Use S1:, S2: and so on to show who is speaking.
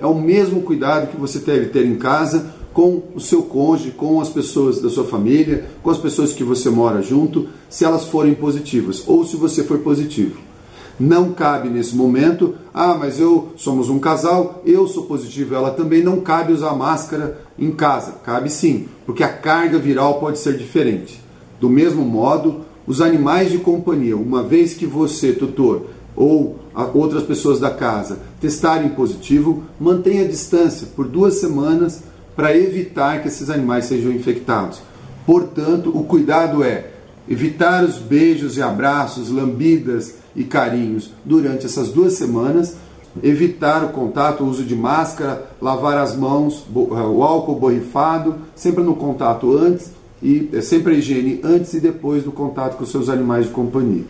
S1: É o mesmo cuidado que você deve ter em casa com o seu cônjuge, com as pessoas da sua família, com as pessoas que você mora junto, se elas forem positivas ou se você for positivo. Não cabe nesse momento, ah, mas eu somos um casal, eu sou positivo, ela também não cabe usar máscara em casa. Cabe sim, porque a carga viral pode ser diferente. Do mesmo modo, os animais de companhia, uma vez que você, tutor, ou outras pessoas da casa testarem positivo, mantenha a distância por duas semanas para evitar que esses animais sejam infectados. Portanto, o cuidado é evitar os beijos e abraços, lambidas e carinhos durante essas duas semanas, evitar o contato, o uso de máscara, lavar as mãos, o álcool borrifado, sempre no contato antes e é sempre a higiene antes e depois do contato com os seus animais de companhia.